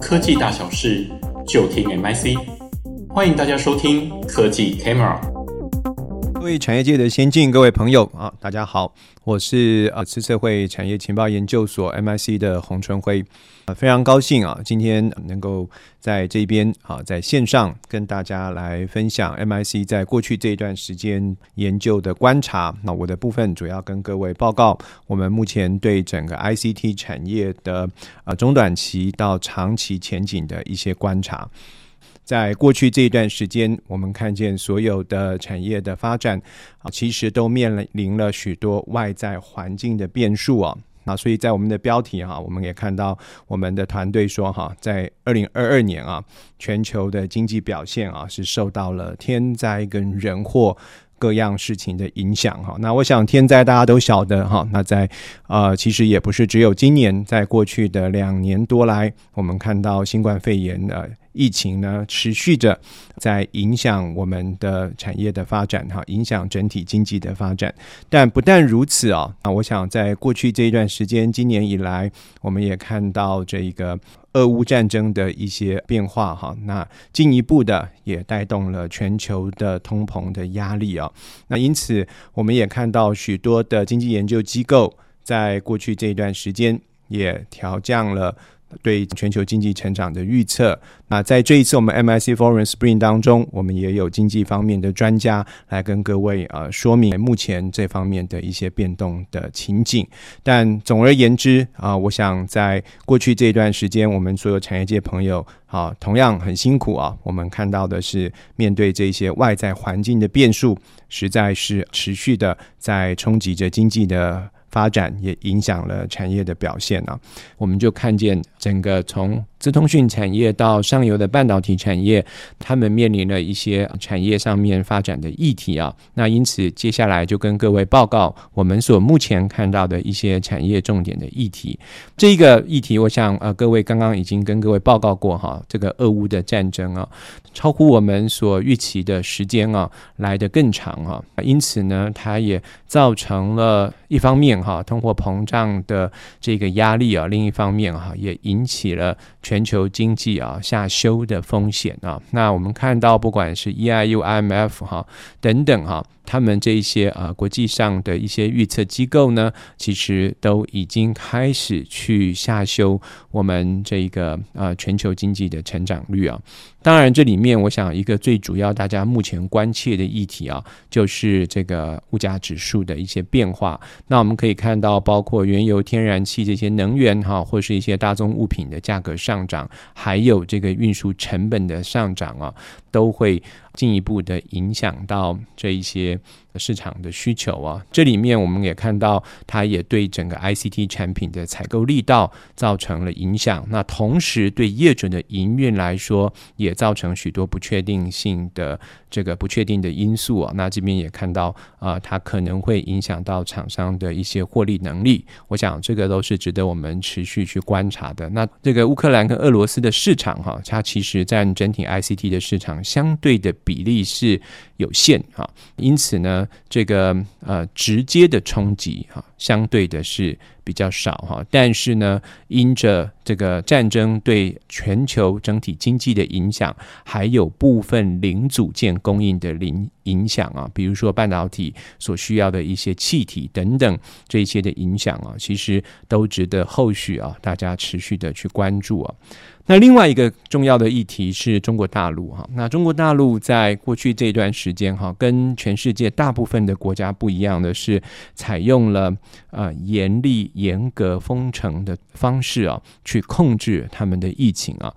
科技大小事，就听 MIC。欢迎大家收听科技 Camera。各位产业界的先进，各位朋友啊，大家好，我是呃资策会产业情报研究所 MIC 的洪春辉。非常高兴啊，今天能够在这边啊，在线上跟大家来分享 MIC 在过去这一段时间研究的观察。那我的部分主要跟各位报告，我们目前对整个 ICT 产业的啊中短期到长期前景的一些观察。在过去这一段时间，我们看见所有的产业的发展啊，其实都面临了许多外在环境的变数啊。那所以在我们的标题哈，我们也看到我们的团队说哈，在二零二二年啊，全球的经济表现啊是受到了天灾跟人祸各样事情的影响哈。那我想天灾大家都晓得哈，那在呃其实也不是只有今年，在过去的两年多来，我们看到新冠肺炎的。疫情呢，持续着在影响我们的产业的发展，哈，影响整体经济的发展。但不但如此啊，那我想在过去这一段时间，今年以来，我们也看到这一个俄乌战争的一些变化，哈，那进一步的也带动了全球的通膨的压力啊。那因此，我们也看到许多的经济研究机构在过去这一段时间也调降了。对全球经济成长的预测，那在这一次我们 MIC Foreign Spring 当中，我们也有经济方面的专家来跟各位呃说明目前这方面的一些变动的情景。但总而言之啊、我想在过去这一段时间，我们所有产业界朋友啊，同样很辛苦啊。我们看到的是，面对这些外在环境的变数，实在是持续的在冲击着经济的。发展也影响了产业的表现啊，我们就看见整个从资通讯产业到上游的半导体产业，他们面临了一些产业上面发展的议题啊。那因此接下来就跟各位报告我们所目前看到的一些产业重点的议题。这个议题，我想呃各位刚刚已经跟各位报告过哈，这个俄乌的战争啊，超乎我们所预期的时间啊来得更长啊。因此呢，它也造成了一方面。哈，通货膨胀的这个压力啊，另一方面哈，也引起了全球经济啊下修的风险啊。那我们看到，不管是 EIU、IMF 哈等等哈。他们这一些啊，国际上的一些预测机构呢，其实都已经开始去下修我们这一个啊全球经济的成长率啊。当然，这里面我想一个最主要大家目前关切的议题啊，就是这个物价指数的一些变化。那我们可以看到，包括原油、天然气这些能源哈，或是一些大宗物品的价格上涨，还有这个运输成本的上涨啊，都会。进一步的影响到这一些市场的需求啊，这里面我们也看到，它也对整个 ICT 产品的采购力道造成了影响。那同时对业者的营运来说，也造成许多不确定性的这个不确定的因素啊。那这边也看到啊，它可能会影响到厂商的一些获利能力。我想这个都是值得我们持续去观察的。那这个乌克兰跟俄罗斯的市场哈，它其实占整体 ICT 的市场相对的。比例是有限哈，因此呢，这个呃直接的冲击哈，相对的是比较少哈。但是呢，因着这个战争对全球整体经济的影响，还有部分零组件供应的零影响啊，比如说半导体所需要的一些气体等等这些的影响啊，其实都值得后续啊大家持续的去关注啊。那另外一个重要的议题是中国大陆哈，那中国大陆在过去这段时间哈，跟全世界大部分的国家不一样的是，采用了呃严厉严格封城的方式啊，去控制他们的疫情啊，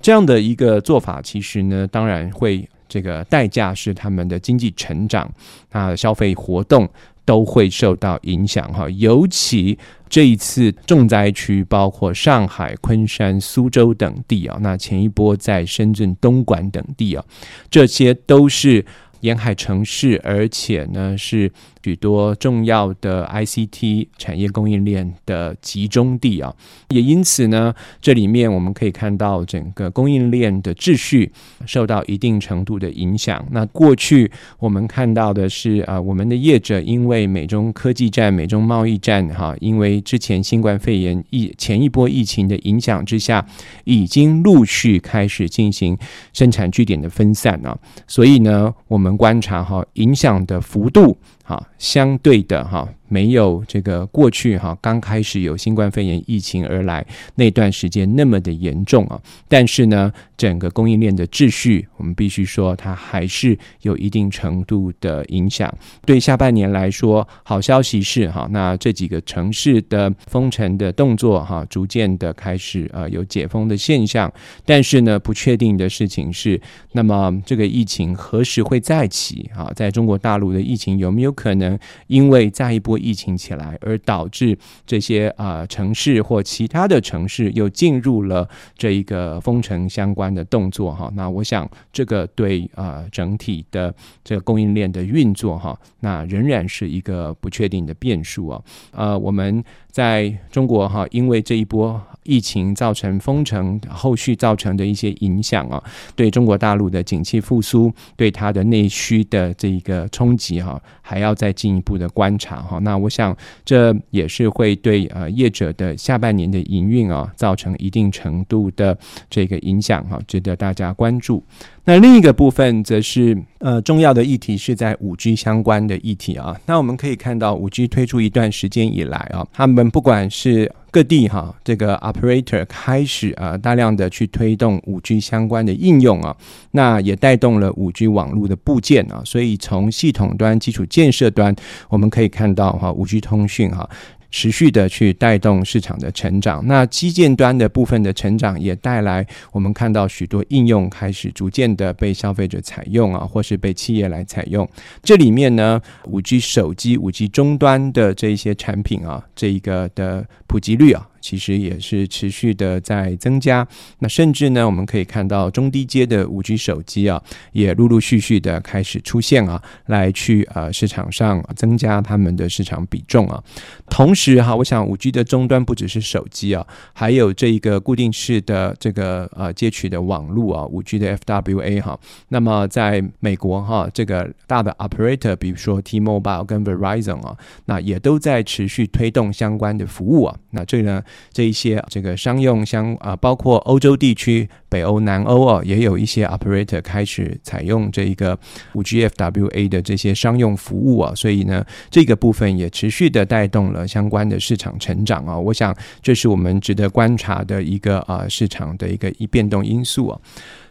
这样的一个做法，其实呢，当然会这个代价是他们的经济成长啊，消费活动。都会受到影响哈，尤其这一次重灾区包括上海、昆山、苏州等地啊，那前一波在深圳、东莞等地啊，这些都是沿海城市，而且呢是许多重要的 ICT 产业供应链的集中地啊，也因此呢，这里面我们可以看到整个供应链的秩序受到一定程度的影响。那过去我们看到的是啊，我们的业者因为美中科技战、美中贸易战哈，因为之前新冠肺炎疫前一波疫情的影响之下，已经陆续开始进行生产据点的分散啊，所以呢，我们观察哈，影响的幅度。好，相对的哈，没有这个过去哈刚开始有新冠肺炎疫情而来那段时间那么的严重啊。但是呢，整个供应链的秩序，我们必须说它还是有一定程度的影响。对下半年来说，好消息是哈，那这几个城市的封城的动作哈，逐渐的开始呃有解封的现象。但是呢，不确定的事情是，那么这个疫情何时会再起啊？在中国大陆的疫情有没有？可能因为再一波疫情起来，而导致这些啊、城市或其他的城市又进入了这一个封城相关的动作哈。那我想这个对啊、整体的这个供应链的运作哈，那仍然是一个不确定的变数啊。呃，我们在中国哈，因为这一波。疫情造成封城，后续造成的一些影响啊，对中国大陆的景气复苏，对它的内需的这一个冲击哈，还要再进一步的观察哈。那那我想这也是会对呃业者的下半年的营运啊，造成一定程度的这个影响哈，值得大家关注。那另一个部分则是呃重要的议题是在五 G 相关的议题啊。那我们可以看到五 G 推出一段时间以来啊，他们不管是各地哈这个 operator 开始啊大量的去推动五 G 相关的应用啊，那也带动了五 G 网络的部件啊。所以从系统端、基础建设端，我们可以看到哈五 G 通讯哈。持续的去带动市场的成长，那基建端的部分的成长也带来我们看到许多应用开始逐渐的被消费者采用啊，或是被企业来采用。这里面呢，五 G 手机、五 G 终端的这一些产品啊，这一个的普及率啊。其实也是持续的在增加，那甚至呢，我们可以看到中低阶的五 G 手机啊，也陆陆续续的开始出现啊，来去呃市场上增加他们的市场比重啊。同时哈，我想五 G 的终端不只是手机啊，还有这一个固定式的这个呃接取的网络啊，五 G 的 FWA 哈。那么在美国哈，这个大的 operator，比如说 T-Mobile 跟 Verizon 啊，那也都在持续推动相关的服务啊。那这个呢？这一些这个商用相啊，包括欧洲地区、北欧、南欧啊，也有一些 operator 开始采用这一个五 G FWA 的这些商用服务啊，所以呢，这个部分也持续的带动了相关的市场成长啊。我想这是我们值得观察的一个啊市场的一个一变动因素啊。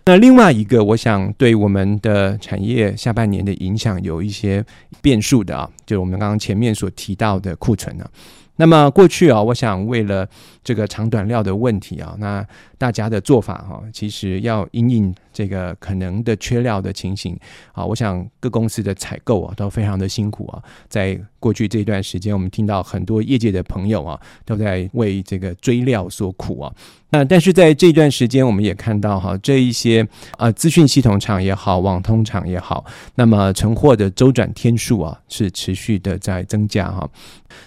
那另外一个，我想对我们的产业下半年的影响有一些变数的啊，就是我们刚刚前面所提到的库存啊。那么过去啊，我想为了这个长短料的问题啊，那大家的做法哈，其实要因应这个可能的缺料的情形啊，我想各公司的采购啊都非常的辛苦啊。在过去这段时间，我们听到很多业界的朋友啊都在为这个追料所苦啊。那但是在这段时间，我们也看到哈，这一些啊资讯系统厂也好，网通厂也好，那么存货的周转天数啊是持续的在增加哈。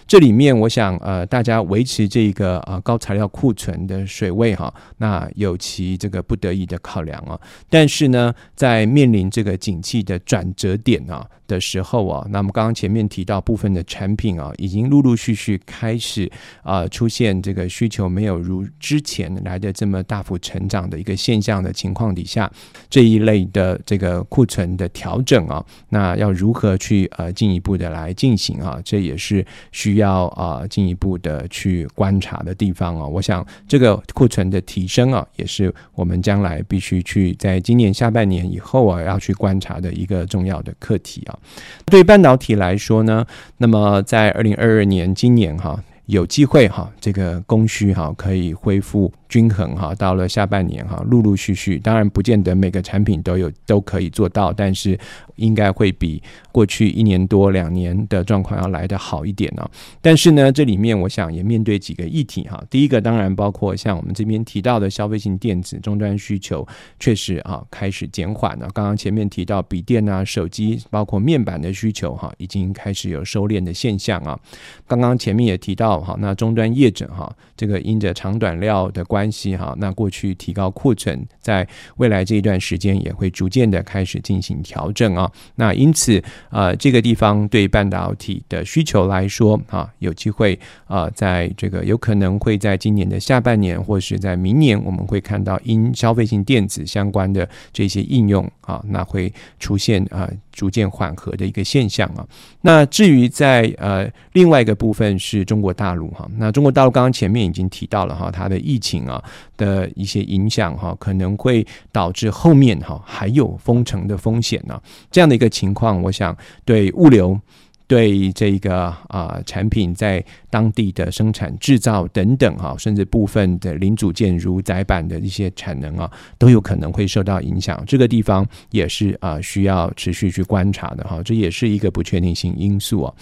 这里面我想呃大家维持这个啊高材料库存的水位哈，那有其这个不得已的考量啊。但是呢，在面临这个景气的转折点啊的时候啊，那么刚刚前面提到部分的产品啊，已经陆陆续续开始啊出现这个需求没有如之前来的这么大幅成长的一个现象的情况底下，这一类的这个库存的调整啊，那要如何去呃进一步的来进行啊？这也是需要啊进一步的去观察的地方啊。我想这个库存的提升啊，也是我们将来必须去在今年下半年以后啊要去观察的一个重要的课题啊。对半导体来说呢，那么在二零二二年今年哈，有机会哈，这个供需哈可以恢复。均衡哈，到了下半年哈，陆陆续续，当然不见得每个产品都有都可以做到，但是应该会比过去一年多两年的状况要来得好一点呢。但是呢，这里面我想也面对几个议题哈。第一个当然包括像我们这边提到的消费性电子终端需求确实啊开始减缓了。刚刚前面提到笔电啊、手机，包括面板的需求哈，已经开始有收敛的现象啊。刚刚前面也提到哈，那终端业者哈，这个因着长短料的关系哈，那过去提高库存，在未来这一段时间也会逐渐的开始进行调整啊。啊那因此呃，这个地方对半导体的需求来说啊，有机会啊，在这个有可能会在今年的下半年，或是在明年，我们会看到因消费性电子相关的这些应用啊，那会出现啊。逐渐缓和的一个现象啊，那至于在呃另外一个部分是中国大陆哈，那中国大陆刚刚前面已经提到了哈，它的疫情啊的一些影响哈，可能会导致后面哈还有封城的风险呢，这样的一个情况，我想对物流。对这个啊、产品在当地的生产制造等等哈，甚至部分的零组件如载板的一些产能啊，都有可能会受到影响。这个地方也是啊需要持续去观察的哈，这也是一个不确定性因素啊。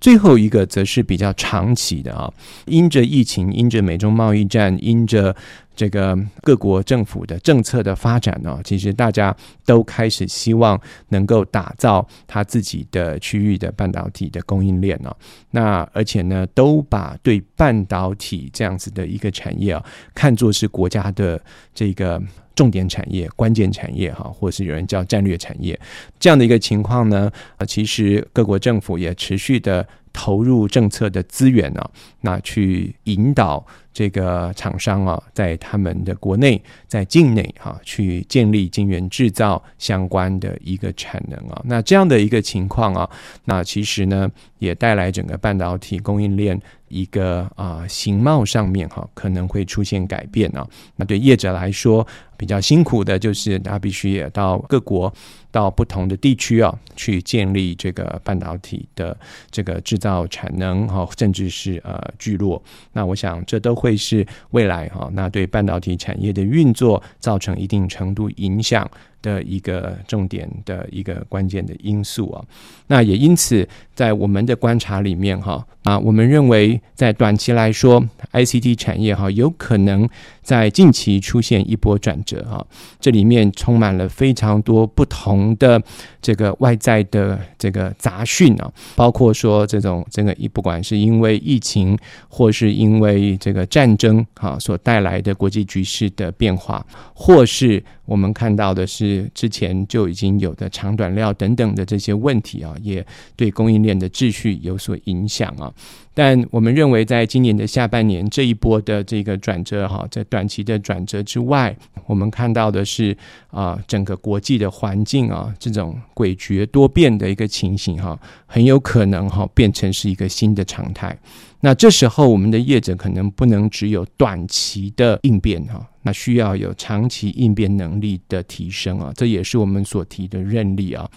最后一个则是比较长期的啊，因着疫情，因着美中贸易战，因着这个各国政府的政策的发展呢，其实大家都开始希望能够打造他自己的区域的半导体的供应链呢。那而且呢，都把对半导体这样子的一个产业啊，看作是国家的这个。重点产业、关键产业，哈，或是有人叫战略产业，这样的一个情况呢，呃，其实各国政府也持续的投入政策的资源呢，那去引导这个厂商啊，在他们的国内、在境内哈，去建立晶圆制造相关的一个产能啊，那这样的一个情况啊，那其实呢，也带来整个半导体供应链。一个啊，形貌上面哈可能会出现改变啊。那对业者来说比较辛苦的就是，他必须也到各国、到不同的地区啊，去建立这个半导体的这个制造产能哈，甚至是呃聚落。那我想这都会是未来哈，那对半导体产业的运作造成一定程度影响的一个重点的一个关键的因素啊。那也因此，在我们的观察里面哈啊，我们认为在短期来说，ICT 产业哈有可能在近期出现一波转折啊。这里面充满了非常多不同的这个外在的这个杂讯啊，包括说这种这个一不管是因为疫情或是因为这个战争啊所带来的国际局势的变化，或是。我们看到的是之前就已经有的长短料等等的这些问题啊，也对供应链的秩序有所影响啊。但我们认为，在今年的下半年这一波的这个转折哈，在短期的转折之外，我们看到的是啊，整个国际的环境啊，这种诡谲多变的一个情形哈，很有可能哈变成是一个新的常态。那这时候，我们的业者可能不能只有短期的应变哈，那需要有长期应变能力的提升啊，这也是我们所提的韧力啊。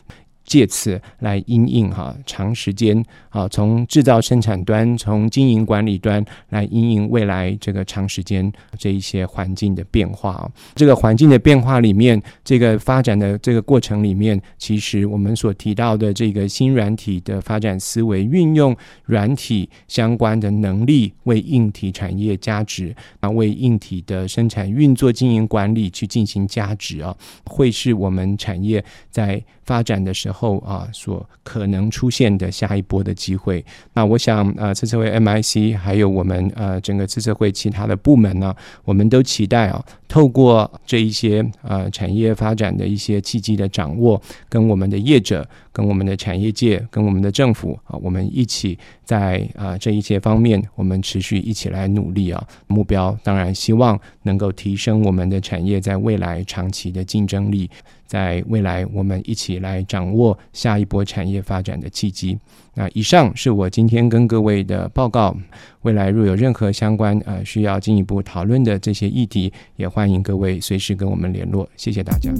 借此来因应哈长时间啊，从制造生产端，从经营管理端来因应未来这个长时间这一些环境的变化啊。这个环境的变化里面，这个发展的这个过程里面，其实我们所提到的这个新软体的发展思维，运用软体相关的能力为硬体产业加值啊，为硬体的生产运作经营管理去进行加值啊，会是我们产业在发展的时候啊，所可能出现的下一波的机会。那我想，呃，资策会 MIC 还有我们呃整个次次会其他的部门呢，我们都期待啊，透过这一些呃产业发展的一些契机的掌握，跟我们的业者、跟我们的产业界、跟我们的政府啊，我们一起在啊这一些方面，我们持续一起来努力啊。目标当然希望能够提升我们的产业在未来长期的竞争力。在未来，我们一起来掌握下一波产业发展的契机。那以上是我今天跟各位的报告。未来若有任何相关呃需要进一步讨论的这些议题，也欢迎各位随时跟我们联络。谢谢大家。